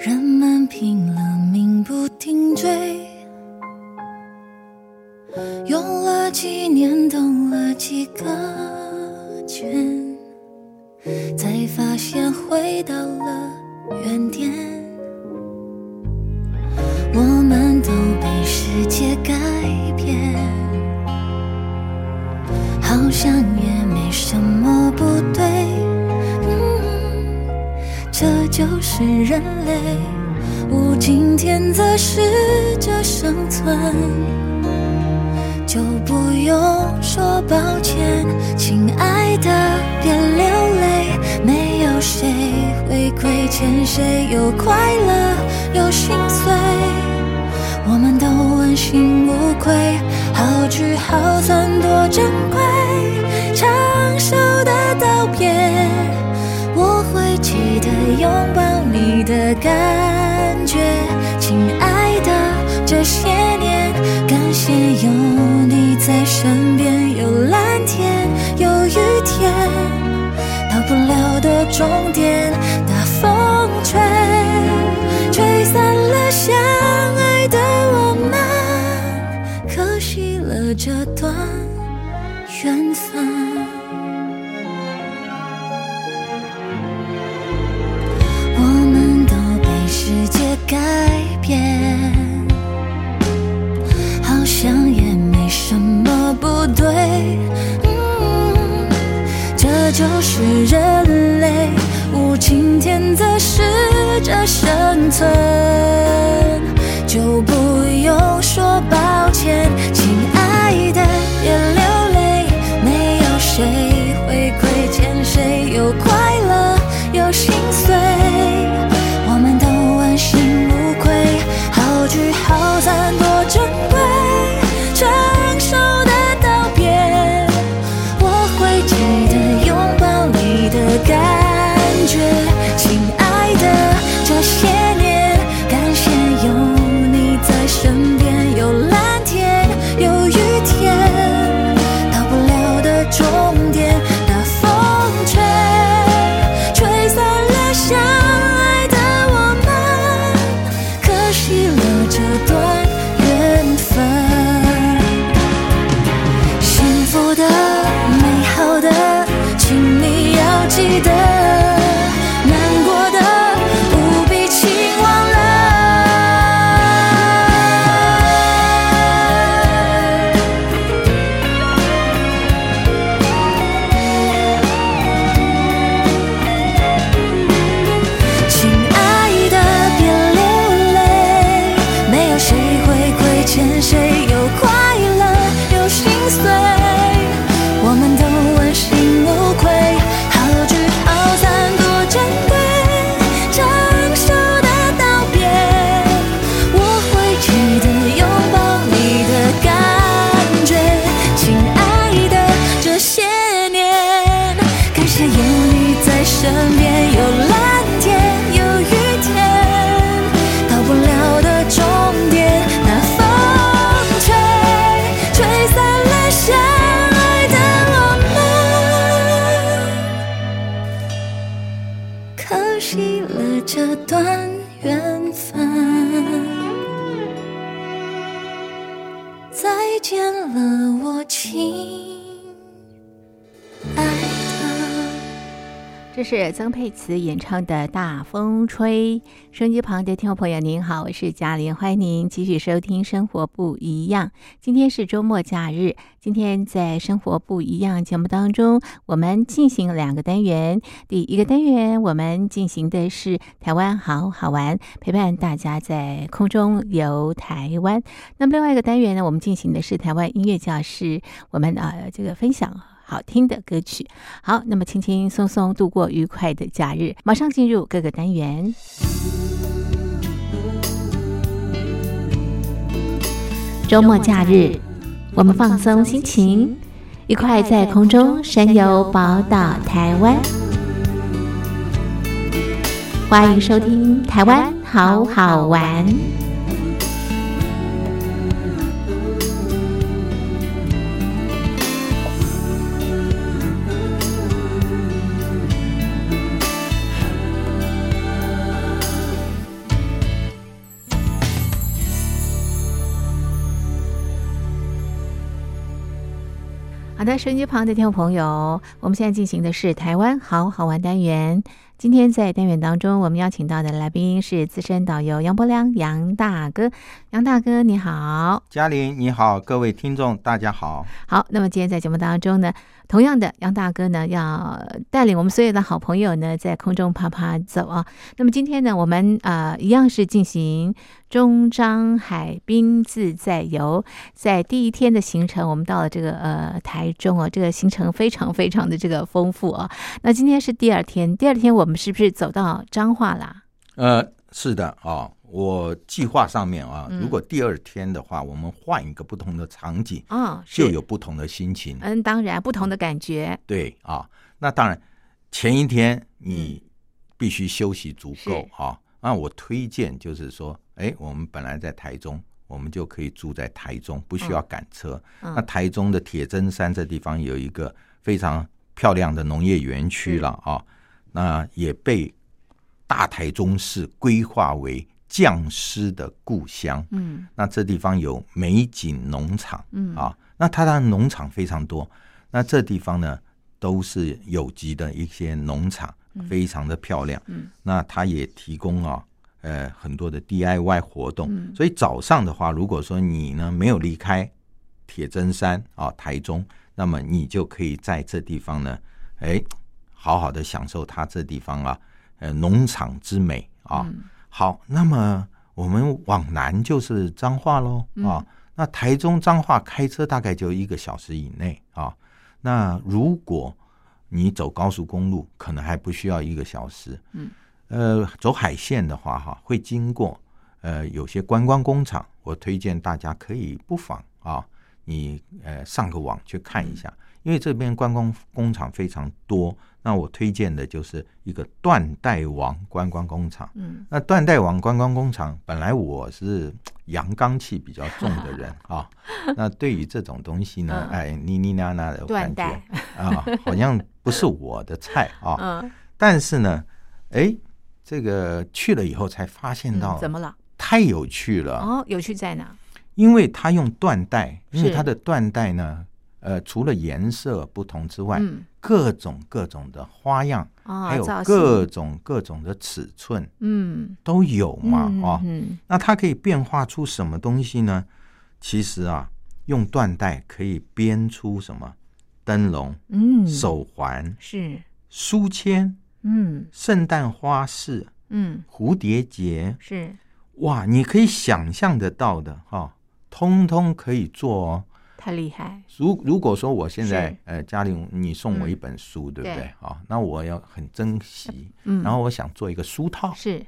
人们拼了命不停追，用了几年，兜了几个圈，才发现回到了原点。我们都被世界改变，好像也没什么不对。这就是人类，无尽天择，适者生存，就不用说抱歉，亲爱的，别流泪，没有谁会亏欠，谁有快乐有心碎？我们都问心无愧，好聚好散多珍贵，长寿的道别，拥抱你的感觉，亲爱的，这些年感谢有你在身边，有蓝天，有雨天，到不了的终点，大风吹，这生存，就不用说抱歉，亲爱的，别流泪，没有谁再见了，我亲。这是曾沛慈演唱的《大风吹》。收音机旁的听众朋友，您好，我是嘉玲，欢迎您继续收听《生活不一样》。今天是周末假日，今天在《生活不一样》节目当中，我们进行两个单元。第一个单元，我们进行的是台湾好好玩，陪伴大家在空中游台湾。那么另外一个单元呢，我们进行的是台湾音乐教室，我们呃这个分享。好听的歌曲，好，那么轻轻松松度过愉快的假日，马上进入各个单元。周末假日，我们放松心情，一块在空中神游宝岛台湾。欢迎收听《台湾好好玩》。好的，收音机旁的听众朋友，我们现在进行的是台湾好好玩单元。今天在单元当中，我们邀请到的来宾是资深导游杨伯良杨大哥。杨大哥，你好。嘉玲，你好，各位听众，大家好。好，那么今天在节目当中呢，同样的，杨大哥呢要带领我们所有的好朋友呢，在空中爬爬走啊。那么今天呢，我们呃一样是进行中章海滨自在游，在第一天的行程，我们到了这个呃台中啊，这个行程非常非常的这个丰富啊。那今天是第二天，第二天我们是不是走到彰化啦？呃，是的啊、我计划上面啊，嗯。如果第二天的话，我们换一个不同的场景，哦，是。就有不同的心情。嗯，当然不同的感觉，对啊，那当然前一天你必须休息足够是。啊。那我推荐就是说，哎，我们本来在台中，我们就可以住在台中，不需要赶车。嗯。那台中的铁砧山这地方有一个非常漂亮的农业园区了啊，那也被大台中市规划为匠师的故乡。嗯那这地方有美景农场，嗯啊，那它的农场非常多。那这地方呢，都是有机的一些农场，非常的漂亮。嗯，那它也提供啊，呃，很多的 DIY 活动。嗯所以早上的话，如果说你呢没有离开铁砧山啊，台中，那么你就可以在这地方呢，哎，好好的享受它这地方啊，呃，农场之美啊。嗯好，那么我们往南就是彰化喽嗯啊。那台中彰化开车大概就一个小时以内啊。那如果你走高速公路，可能还不需要一个小时。嗯，呃，走海线的话，哈，会经过呃有些观光工厂，我推荐大家可以不妨啊，你呃上个网去看一下，因为这边观光工厂非常多。那我推荐的就是一个断代王观光工厂。嗯那断代王观光工厂，本来我是阳刚气比较重的人 啊，那对于这种东西呢，嗯哎，泥泥呐呐的断感觉代啊，好像不是我的菜啊。嗯，但是呢，哎，这个去了以后才发现到嗯怎么了？太有趣了，哦，有趣在哪？因为它用缎带，因为它的缎带呢，呃，除了颜色不同之外，嗯。各种各种的花样，哦，还有各种各种的尺寸嗯。都有嘛，嗯啊、嗯。那它可以变化出什么东西呢？其实啊，用缎带可以编出什么灯笼、嗯，手环、是。书签、嗯。圣诞花饰、嗯。蝴蝶结，是。哇，你可以想象得到的哈、通通可以做哦。太厉害，如如果说我现在呃，嘉玲，你送我嗯。一本书，对不对。对？啊，那我要很珍惜，嗯，然后我想做一个书套，是。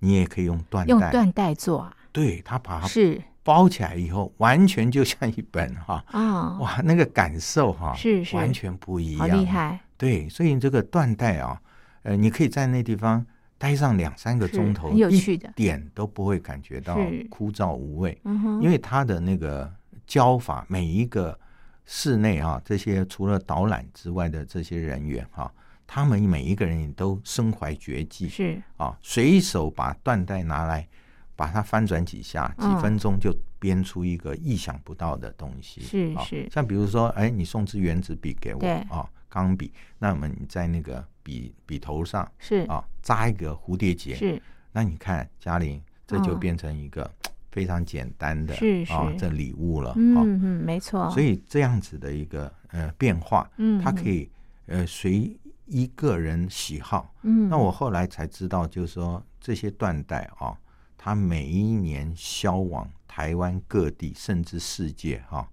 你也可以用缎带，用缎带做。啊，对，他把它是。包起来以后，完全就像一本哈、啊，哇，那个感受哈、是是。完全不一好样，厉害，对，所以这个缎带啊，呃，你可以在那地方待上两三个钟头，很有趣的。一点都不会感觉到枯燥无味，嗯哼，因为它的那个教法，每一个室内啊，这些除了导览之外的这些人员哈、他们每一个人也都身怀绝技，是。啊，随手把缎带拿来，把它翻转几下，几嗯分钟就编出一个意想不到的东西。啊。是。是像比如说，哎，你送支原子笔给我啊，钢笔，那么你在那个笔笔头上是。啊扎一个蝴蝶结，是。那你看嘉玲，这就嗯。变成一个非常简单的是是。啊这礼物了。嗯啊。嗯，没错，所以这样子的一个呃变化，嗯它可以呃随一个人喜好，嗯，那我后来才知道，就是说这些缎带啊，它每一年销往台湾各地，甚至世界哈、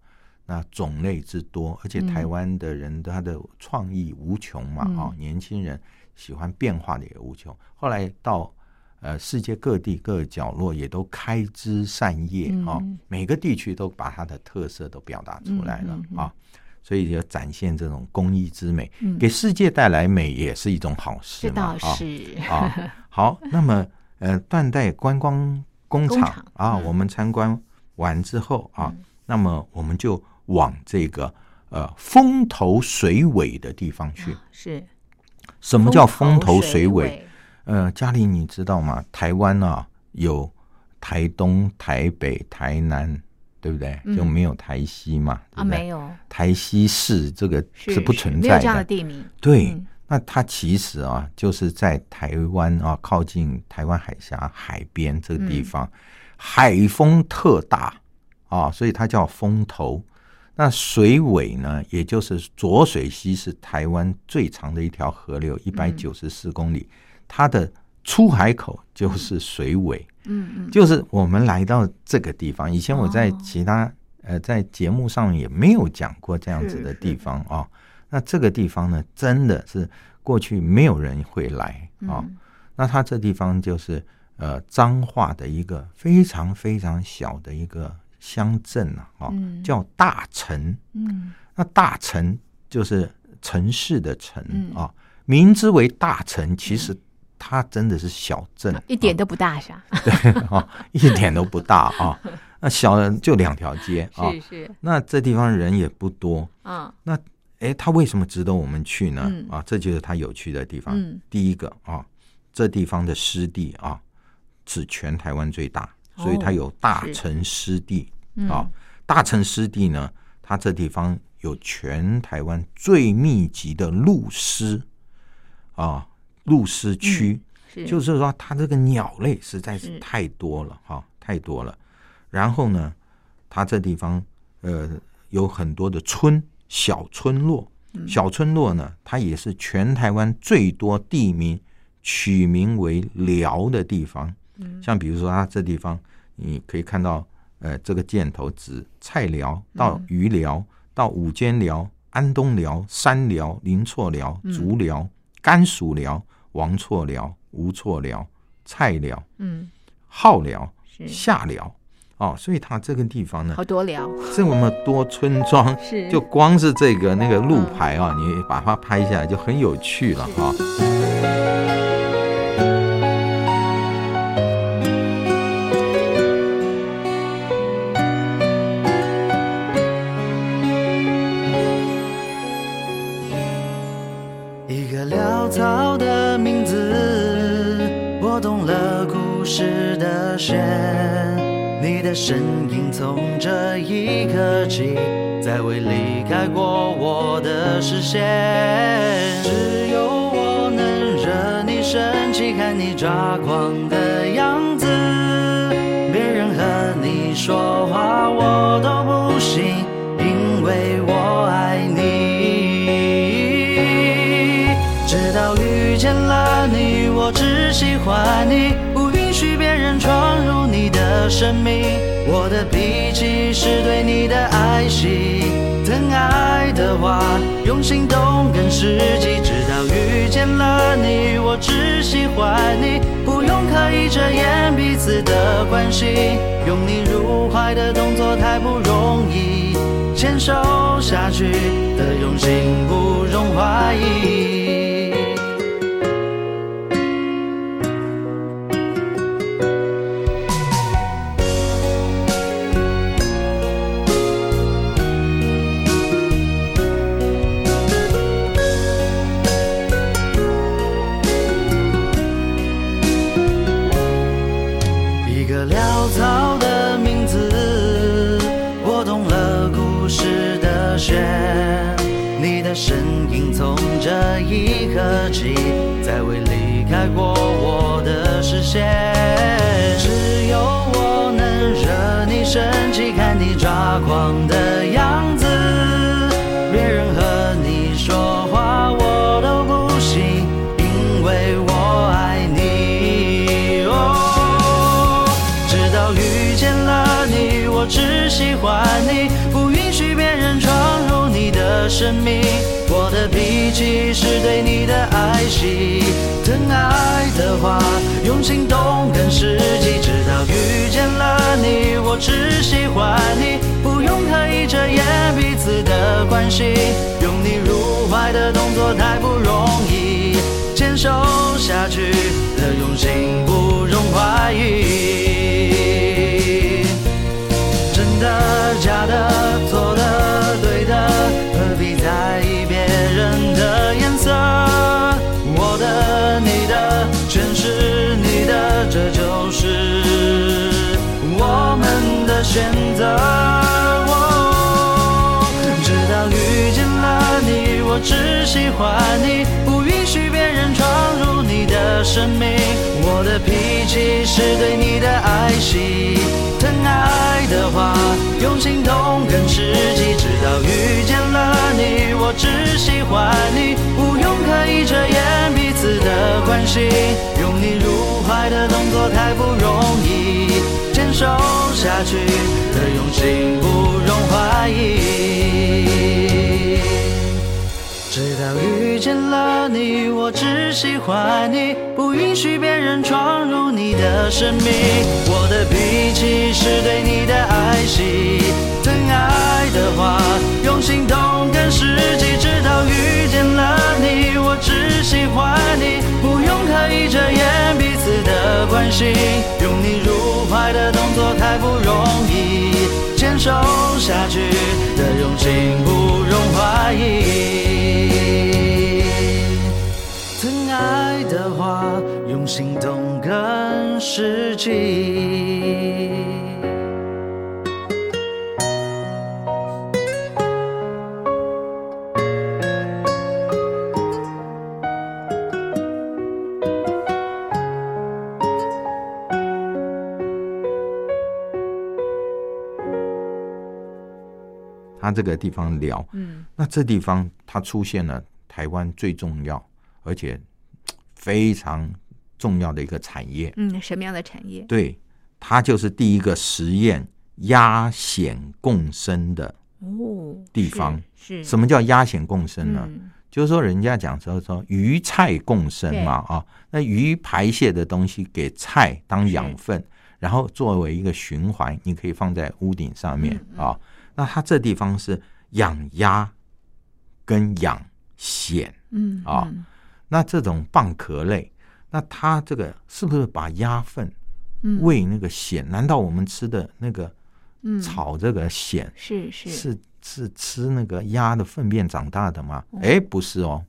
那种类之多，而且嗯。台湾的人他的创意无穷嘛嗯。啊、年轻人喜欢变化的也无穷。后来到呃世界各地各个角落也都开枝散叶啊、嗯每个地区都把它的特色都表达出来了啊。所以就展现这种工艺之美，嗯。给世界带来美也是一种好事这嘛。啊好，那么呃，缎带观光工厂啊，嗯。我们参观完之后啊，那么我们就往这个呃风头水尾的地方去。是什么叫风头水水尾？？呃，嘉玲，你知道吗？台湾啊，有台东、台北、台南，对不对？嗯就没有台西嘛？对啊，没有，台西市这个是是不存没有在这样的地名，对，嗯那它其实啊，就是在台湾啊，靠近台湾海峡海边这个地方，海风特大啊，所以它叫风头。那水尾呢，也就是浊水溪是台湾最长的一条河流，一百九十四公里，它的出海口就是水尾。嗯嗯，就是我们来到这个地方，以前我在哦。其他、呃在节目上也没有讲过这样子的地方啊、那这个地方呢，真的是过去没有人会来啊。嗯那它这地方就是呃彰化的一个非常非常小的一个乡镇啊，哦，嗯叫大城。嗯那大城就是城市的城嗯啊，名之为大城，其实它真的是小镇，一点都不大是吧？对啊，一点都不大啊。那小的就两条街啊，是是，那这地方人也不多，啊。那哎，它为什么值得我们去呢？嗯啊，这就是它有趣的地方。嗯第一个啊，这地方的湿地啊是全台湾最大，所以它有大城湿地、嗯啊。大城湿地呢，它这地方有全台湾最密集的鹭鸶啊鹭鸶区，是就是说它这个鸟类实在是是太多了哈、太多了。然后呢，它这地方呃有很多的村小村落，小村落呢，它也是全台湾最多地名取名为寮的地方。像比如说它这地方，你可以看到呃这个箭头指菜寮到鱼寮到五间寮、安东寮、山寮、林错寮、竹寮、甘薯寮、王错寮、吴错寮、菜寮、嗯。号寮、是。下寮。哦，所以它这个地方呢，好多聊这么多村庄，是。就光是这个那个路牌啊，你把它拍下来就很有趣了哈、一身影从这一刻起，再未离开过我的视线。只有我能惹你生气，看你抓狂的样子。别人和你说话我都不行，因为我爱你。直到遇见了你，我只喜欢你，不允许别人闯入你的生命。我的脾气是对你的爱惜，疼爱的话用行动更实际。直到遇见了你，我只喜欢你，不用刻意遮掩彼此的关系。拥你入怀的动作太不容易，牵手下去的用心不容怀疑。的视线。只有我能惹你生气，看你抓狂的样子。别人和你说话我都不行，因为我爱你。哦，直到遇见了你，我只喜欢你，不允许别人闯入你的生命。我的脾气是对你的爱惜，疼爱的话用行动更实际。直到遇见了你，我只喜欢你，不用刻意遮掩彼此的关系。拥你入怀的动作太不容易，牵手下去的用心不容怀疑。选择。我直到遇见了你，我只喜欢你，不允许别人闯入你的生命。我的脾气是对你的爱惜，疼爱的话用行动更实际。直到遇见了你，我只喜欢你，不用刻意遮掩彼此的关系。拥你入怀的动作太不容易，下去的用心不容怀疑。直到遇见了你，我只喜欢你，不允许别人闯入你的生命。我的脾气是对你的爱惜，疼爱的话用行动更实际。直到遇见了你，我只喜欢关系。拥你入怀的动作太不容易，坚守下去的用心不容怀疑。疼爱的话，用行动更实际。他这个地方聊，嗯那这地方它出现了台湾最重要而且非常重要的一个产业，嗯，什么样的产业？对，它就是第一个实验压险共生的哦，地方。是什么叫压险共生呢？嗯就是说，人家讲说说鱼菜共生嘛啊，那鱼排泄的东西给菜当养分，然后作为一个循环，你可以放在屋顶上面嗯啊。那它这地方是养鸭跟养蚬，嗯啊嗯那这种蚌壳类，那它这个是不是把鸭粪嗯喂那个蚬？难道我们吃的那个嗯炒这个蚬是是是是吃那个鸭的粪便长大的吗？嗯哎、不是哦，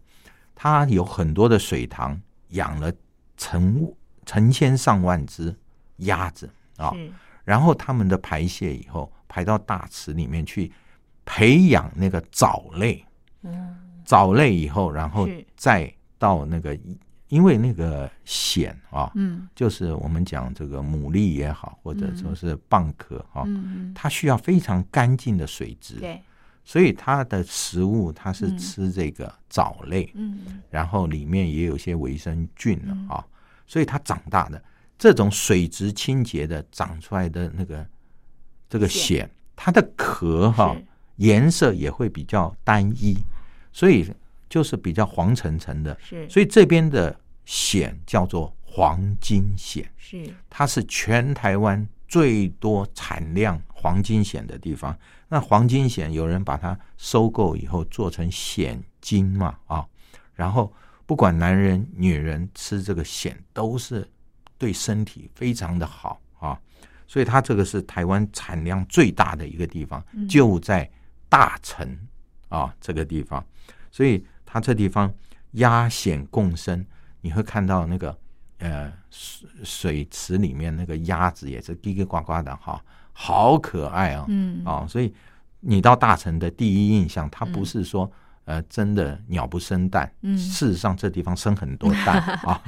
它有很多的水塘，养了成成千上万只鸭子啊，是然后它们的排泄以后排到大池里面去培养那个藻类，嗯。藻类以后，然后再到那个，因为那个藓啊，嗯。就是我们讲这个牡蛎也好，或者说是蚌壳啊，嗯它需要非常干净的水质嗯，对。所以它的食物它是嗯。吃这个藻类，嗯。然后里面也有一些维生菌了啊，所以它长大的这种水质清洁的长出来的那个这个蚬蚬，它的壳哈是。颜色也会比较单一，所以就是比较黄澄澄的，是。所以这边的蚬叫做黄金蚬，是。它是全台湾最多产量黄金蚬的地方。那黄金蚬有人把它收购以后做成蚬金嘛啊，然后不管男人女人吃这个蚬都是对身体非常的好。啊，所以它这个是台湾产量最大的一个地方，就在大城啊这个地方，所以它这地方鸭蚬共生，你会看到那个呃水水池里面那个鸭子也是叽叽呱呱的哈，好可爱啊、嗯。啊，所以你到大城的第一印象，它不是说、呃真的鸟不生蛋，嗯。事实上这地方生很多蛋 啊。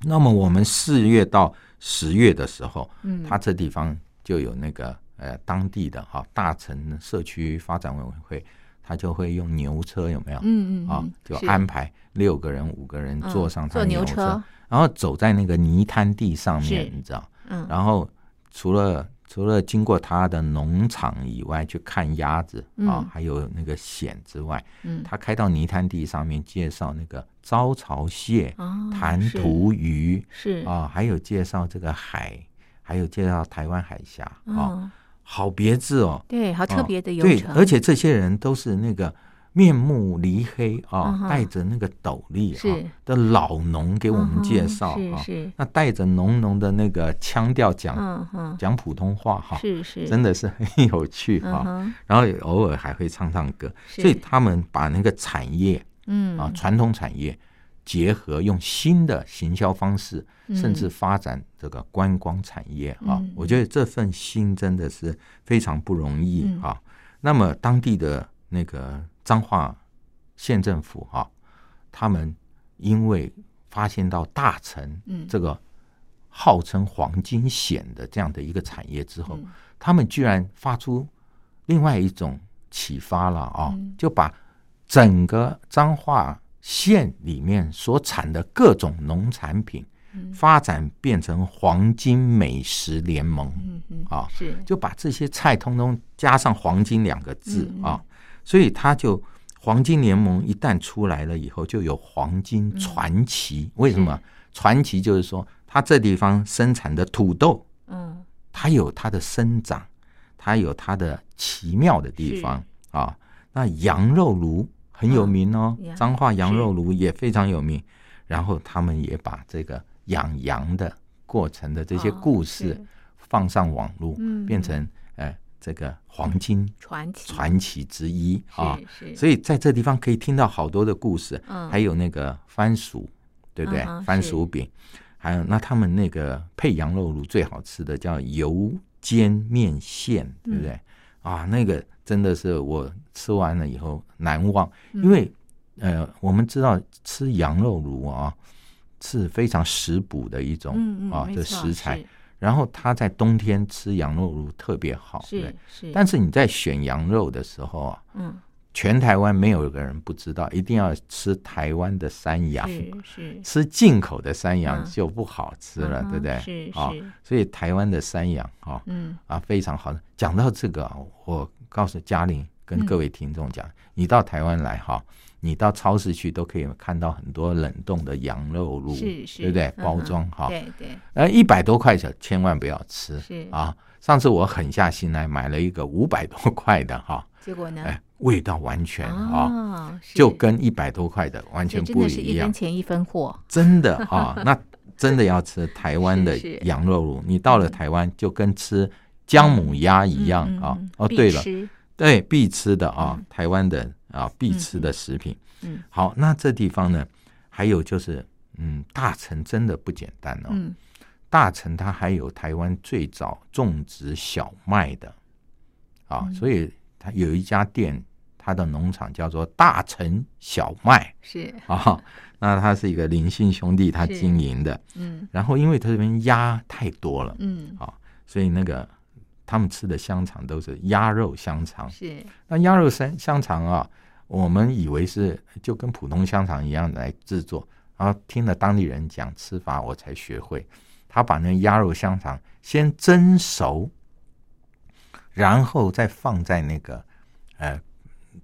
那么我们四月到十月的时候，嗯。他这地方就有那个呃当地的哈、大城社区发展委员会，他就会用牛车有没有？啊嗯嗯啊，就安排六个人、五个人嗯坐上它坐牛车，车然后走在那个泥滩地上面，你知道？嗯。然后除了除了经过他的农场以外，去看鸭子啊嗯，还有那个蚬之外，嗯。他开到泥滩地上面介绍那个招潮蟹、弹涂鱼是啊，还有介绍这个海，还有介绍台湾海峡啊，哦好别致哦。对，好特别的游对，而且这些人都是那个面目离黑啊，戴着那个斗笠是的老农给我们介绍啊，那带着浓浓的那个腔调讲讲普通话哈，是是真的是很有趣啊。然后偶尔还会唱唱歌，所以他们把那个产业嗯。啊，传统产业结合用新的行销方式，甚至发展这个观光产业啊嗯，我觉得这份心真的是非常不容易嗯。啊。那么当地的那个彰化县政府啊、他们因为发现到大成嗯。这个号称黄金险的这样的一个产业之后，嗯。他们居然发出另外一种启发了啊、嗯。就把整个彰化县里面所产的各种农产品嗯发展变成黄金美食联盟。嗯嗯啊是就把这些菜通通加上“黄金”两个字嗯啊，所以它就黄金联盟一旦出来了以后，就有黄金传奇。为什么传奇？就是说，它这地方生产的土豆，嗯，它有它的生长，它有它的奇妙的地方啊。那羊肉炉很有名哦嗯，彰化羊肉炉也非常有名。然后他们也把这个养羊的过程的这些哦故事放上网络，嗯变成呃这个黄金传奇传奇之一啊。所以在这地方可以听到好多的故事，嗯还有那个番薯，对不对？番薯饼，还有那他们那个配羊肉炉最好吃的叫油煎面线，对不对？嗯啊，那个真的是我吃完了以后难忘，嗯。因为呃，我们知道吃羊肉炉啊是非常食补的一种、啊的食材，然后它在冬天吃羊肉炉特别好，对。是？是，但是你在选羊肉的时候啊，嗯。全台湾没有一个人不知道，一定要吃台湾的山羊，是是。吃进口的山羊嗯。就不好吃了，嗯对不对？啊是是，所以台湾的山羊啊嗯。啊非常好。讲到这个啊，我告诉嘉玲跟各位听众讲，你到台湾来哈，你到超市去都可以看到很多冷冻的羊肉炉，是是，对不对？嗯包哼装哈，对对。呃，一百多块钱千万不要吃是。啊！上次我狠下心来买了一个五百多块的哈，结果呢？哎，味道完全啊，哦，就跟一百多块的完全不一样。一分，钱一分货，真的啊，那真的要吃台湾的 羊肉炉，你到了台湾就跟吃姜母鸭一样啊。哦，对了，对，必吃的啊嗯，台湾的啊必吃的食品。嗯好，那这地方呢，还有就是，嗯，大城真的不简单哦。嗯大城它还有台湾最早种植小麦的啊，嗯所以它有一家店，它的农场叫做大城小麦是啊。那它是一个林姓兄弟他经营的，嗯然后因为它这边鸭太多了，嗯啊，所以那个他们吃的香肠都是鸭肉香肠。是那鸭肉香香肠啊，我们以为是就跟普通香肠一样来制作，然后听了当地人讲吃法，我才学会。他把那鸭肉香肠先蒸熟，然后再放在那个呃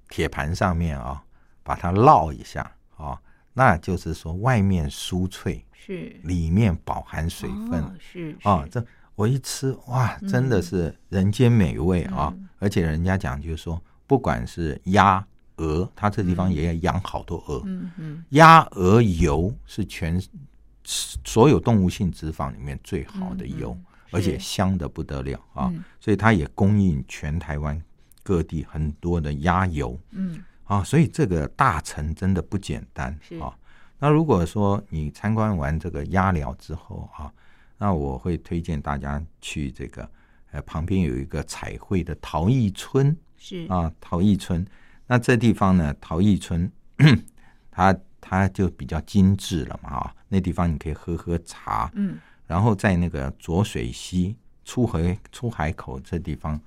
铁盘上面啊，把它烙一下啊，那就是说外面酥脆，是里面饱含水分。哦是啊，是这我一吃哇，真的嗯是人间美味啊！嗯。而且人家讲就是说，不管是鸭、鹅，它这地方也要养好多鹅，嗯嗯。鸭、鹅油是全所有动物性脂肪里面最好的油，嗯而且香的不得了啊！嗯所以它也供应全台湾各地很多的鸭油。嗯。啊，所以这个大城真的不简单啊。那如果说你参观完这个鸭寮之后啊，那我会推荐大家去这个呃旁边有一个彩绘的陶艺村是啊，陶艺村。那这地方呢，陶艺村它它就比较精致了嘛啊，那地方你可以喝喝茶，嗯然后在那个浊水溪出海出海口这地方，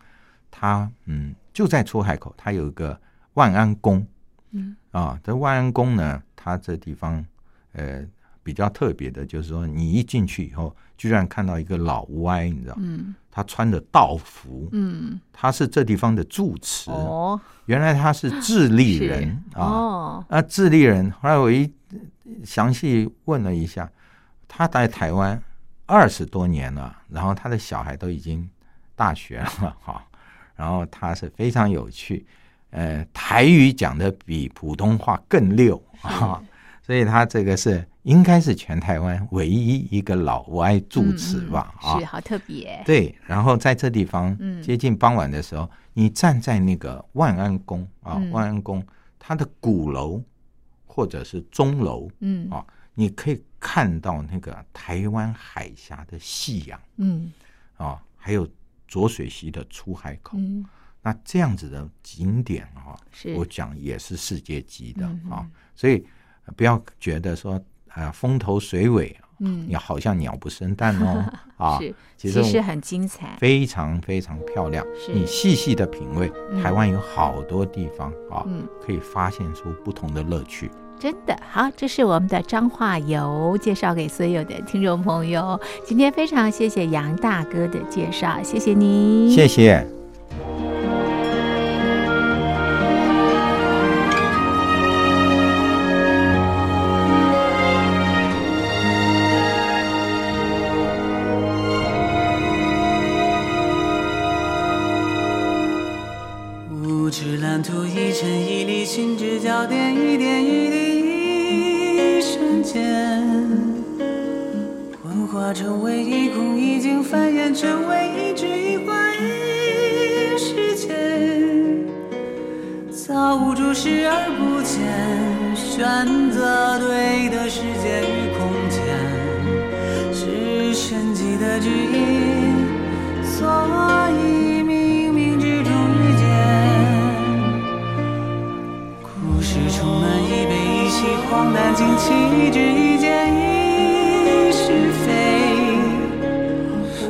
它嗯就在出海口，它有一个万安宫嗯啊。这万安宫呢，它这地方呃比较特别的，就是说你一进去以后，居然看到一个老歪，你知道，嗯。他穿着道服，嗯。他是这地方的住持，哦。原来他是智利人啊。哦。啊，智利人。后来我一详细问了一下，他在台湾二十多年了，然后他的小孩都已经大学了 哈，然后他是非常有趣，呃，台语讲的比普通话更溜啊，所以他这个是应该是全台湾唯一一个老外住持吧啊。嗯嗯是。好特别。对，然后在这地方嗯。接近傍晚的时候，你站在那个万安宫啊，嗯。万安宫它的鼓楼或者是钟楼，嗯。啊你可以看到那个台湾海峡的夕阳嗯。啊，还有浊水溪的出海口。嗯。那这样子的景点啊，我讲也是世界级的嗯啊，所以呃不要觉得说啊风头水尾，嗯你好像鸟不生蛋哦 啊，其实我其实很精彩非常非常漂亮。是你细细的品味，嗯台湾有好多地方啊，嗯可以发现出不同的乐趣。真的好，这是我们的彰化游，介绍给所有的听众朋友。今天非常谢谢杨大哥的介绍，谢谢你，谢谢。化成为一空，已经繁衍成为一句一环一世界。造物主视而不见，选择对的时间与空间，是神奇的指引。所以冥冥之中遇见，故事充满一悲一喜，荒诞惊奇，一指一剑一。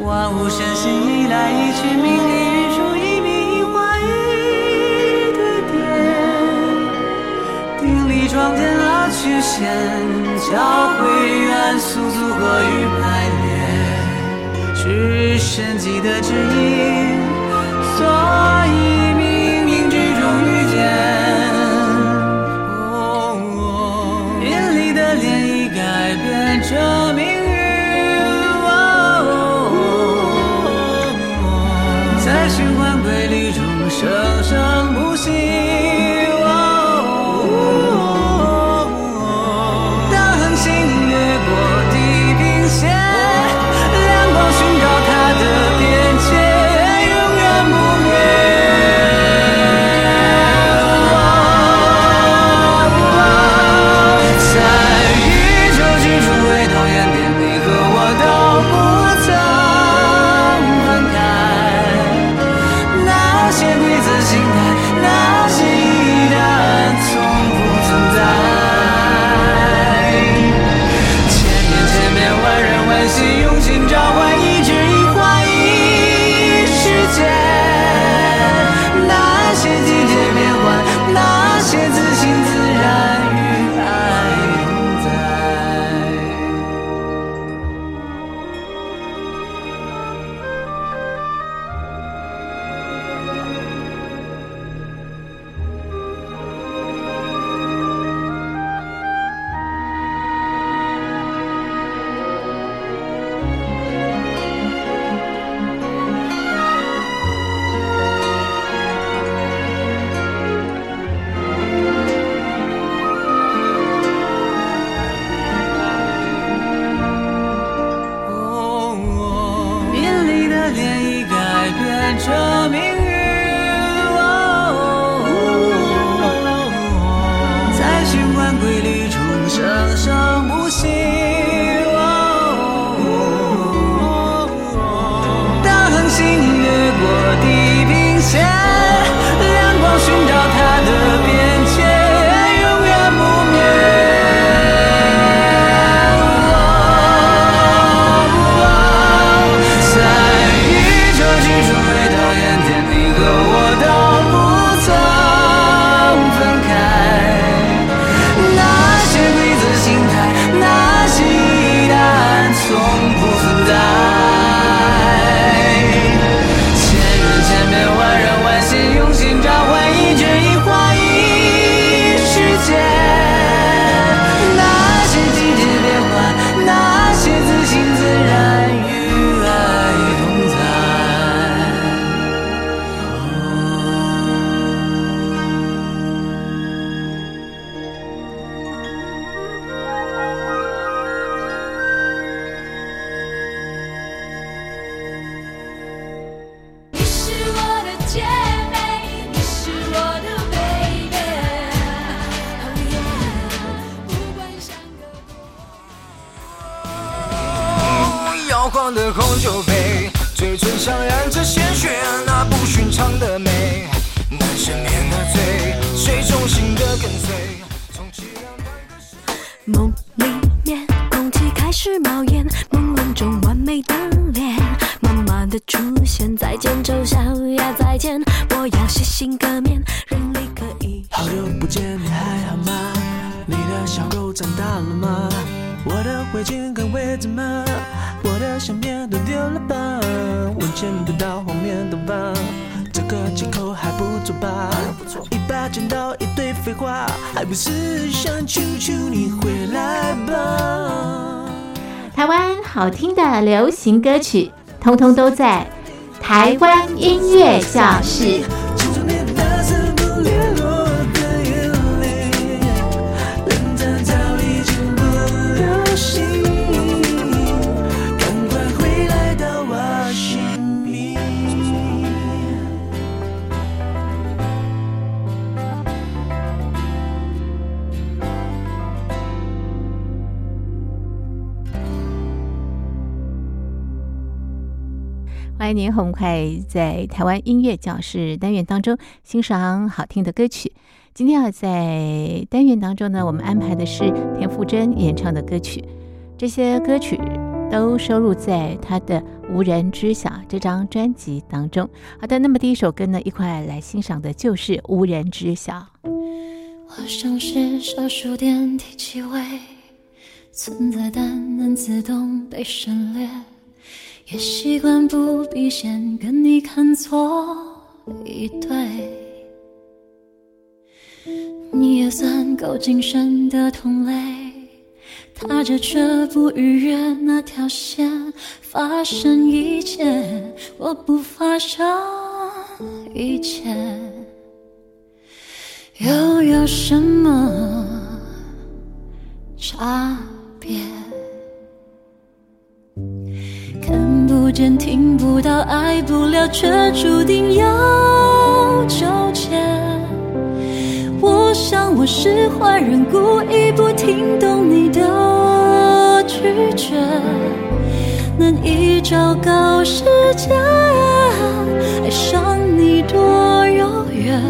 万物生息，一来一曲，命里预出一笔一画，一的点。定理装点了曲线，交汇元素组合与排列，只神迹的指引，所以。念已改变这命运。无心的跟随，从凄凉开始。梦。不是想求求你回来吧。台湾好听的流行歌曲通通都在台湾音乐教室。欢迎您很快在台湾音乐教室单元当中欣赏好听的歌曲。今天啊，在单元当中呢，我们安排的是田馥甄演唱的歌曲，这些歌曲都收录在她的《无人知晓》这张专辑当中。好的，那么第一首歌呢，一块来欣赏的就是《无人知晓》。我像是少数电梯气味，存在但能自动被省略，也习惯不必先跟你看错一对。你也算够谨慎的同类，踏着却不逾越那条线，发生一切，我不发生一切。又有什么差别？见、听不到、爱不了，却注定要纠结。我想我是坏人，故意不听懂你的拒绝，难以昭告世界，爱上你多遥远。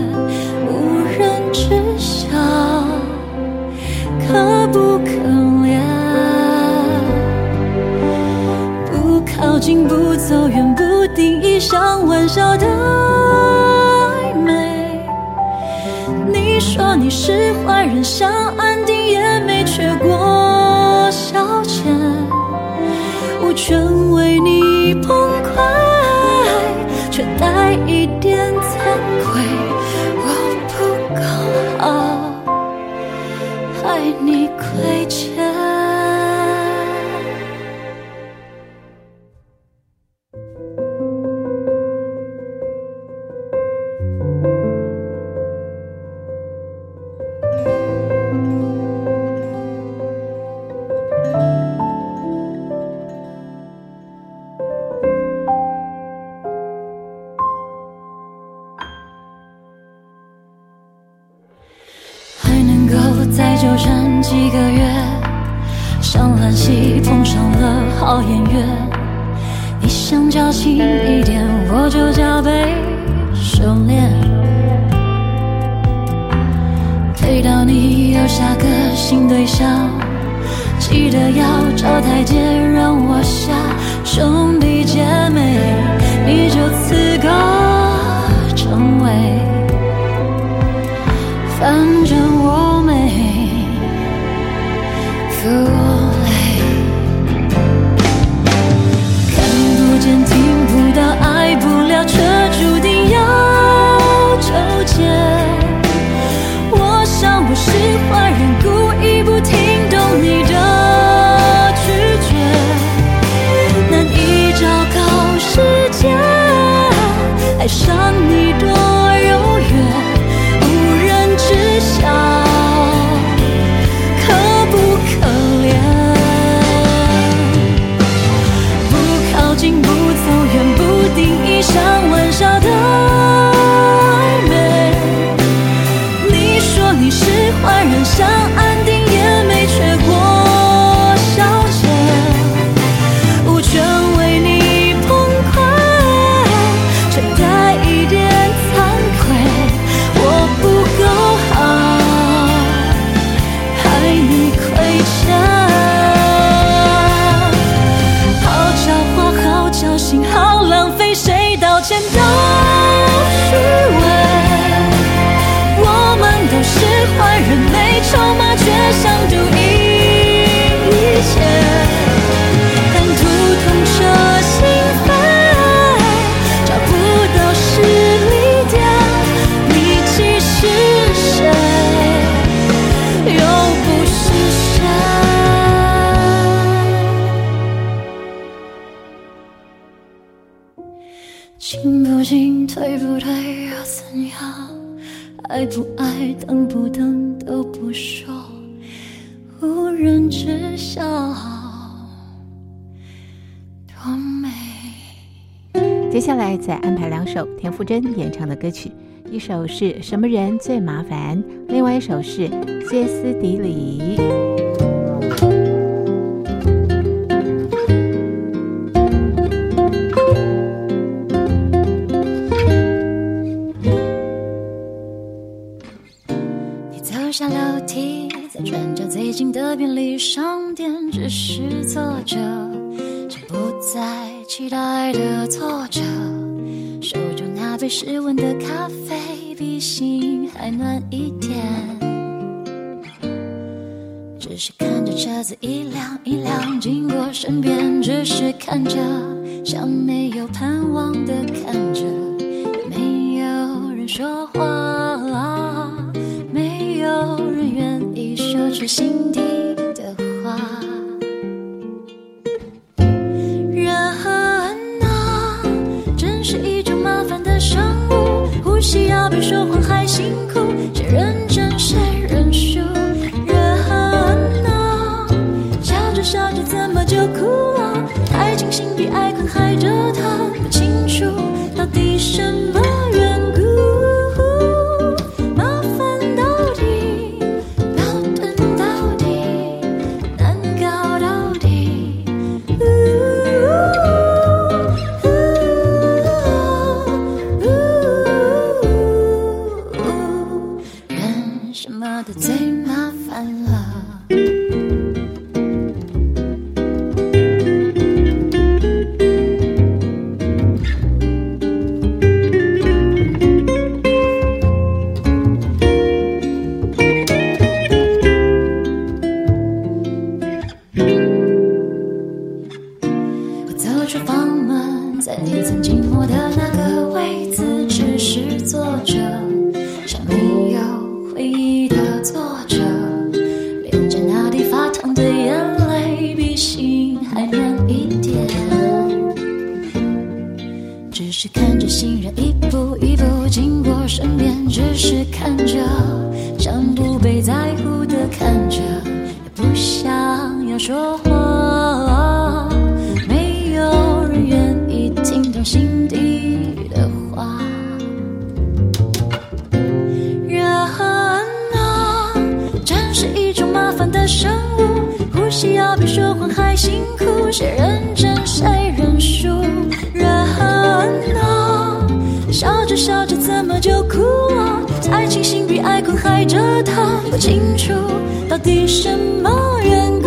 无人知晓，可不可怜？不走远，不定义，像玩笑的暧昧。你说你是坏人，想安定也没缺过消遣，无权为你崩溃，却带一点惭愧。我不够好害你亏欠。再安排两首田馥甄演唱的歌曲一首是什么人最麻烦另外一首是歇斯底里。你走下楼梯在转角最近的便利商店只是坐着不再期待的坐着。室温的咖啡，比心还暖一点。只是看着车子一辆一辆经过身边，只是看着，像没有盼望的看着，没有人说话，没有人愿意说出心底说谎还辛苦，谁认真谁认输。人啊，笑着笑着怎么就哭了？太清醒比爱困害着他，不清楚到底什么只是看着，像不被在乎的看着，也不想要说话。没有人愿意听懂心底的话。人啊，真是一种麻烦的生物，呼吸要比说谎还辛苦，谁认真谁认输。人啊，笑着笑着怎么就哭了？爱情心比爱困害折腾，不清楚到底什么缘故。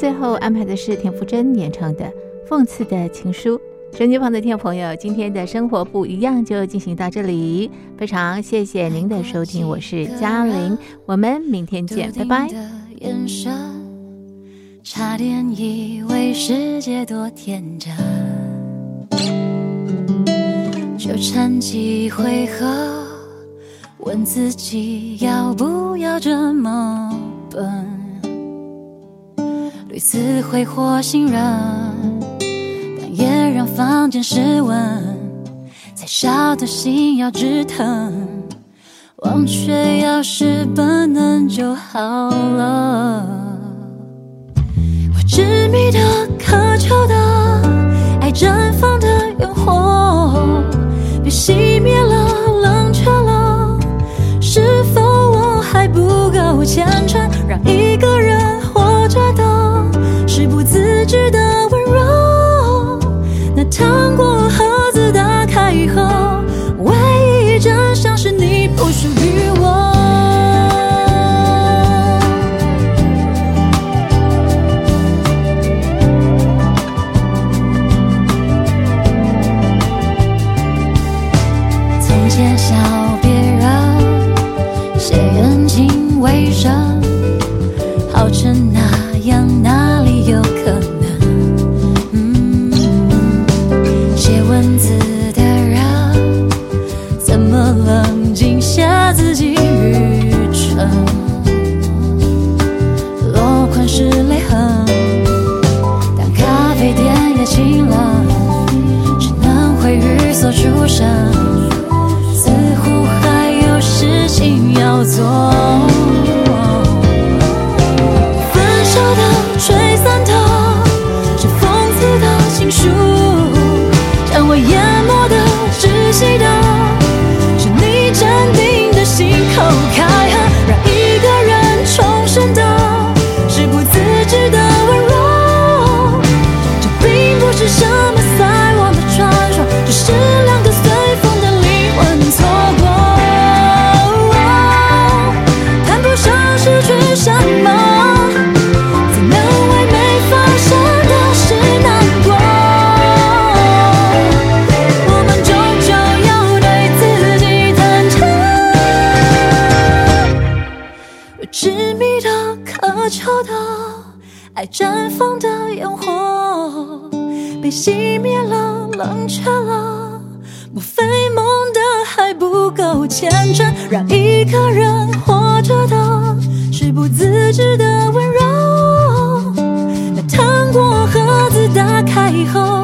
最后安排的是田馥甄演唱的《讽刺的情书》。手机旁的听众朋友，今天的生活不一样就进行到这里，非常谢谢您的收听，我是嘉玲，我们明天见，拜拜。眼神差点以为世界多天真，纠缠几回合，问自己要不要这么笨。屡次挥霍信任，但也让房间失温。才烧的心要直疼，忘却要是本能就好了。我执迷的、渴求的、爱绽放的诱惑，被熄灭了、冷却了，是否我还不够虔诚？自制的温柔。那糖果そ。熄灭了冷却了莫非梦的还不够虔诚让一个人活着的是不自知的温柔。那糖果盒子打开以后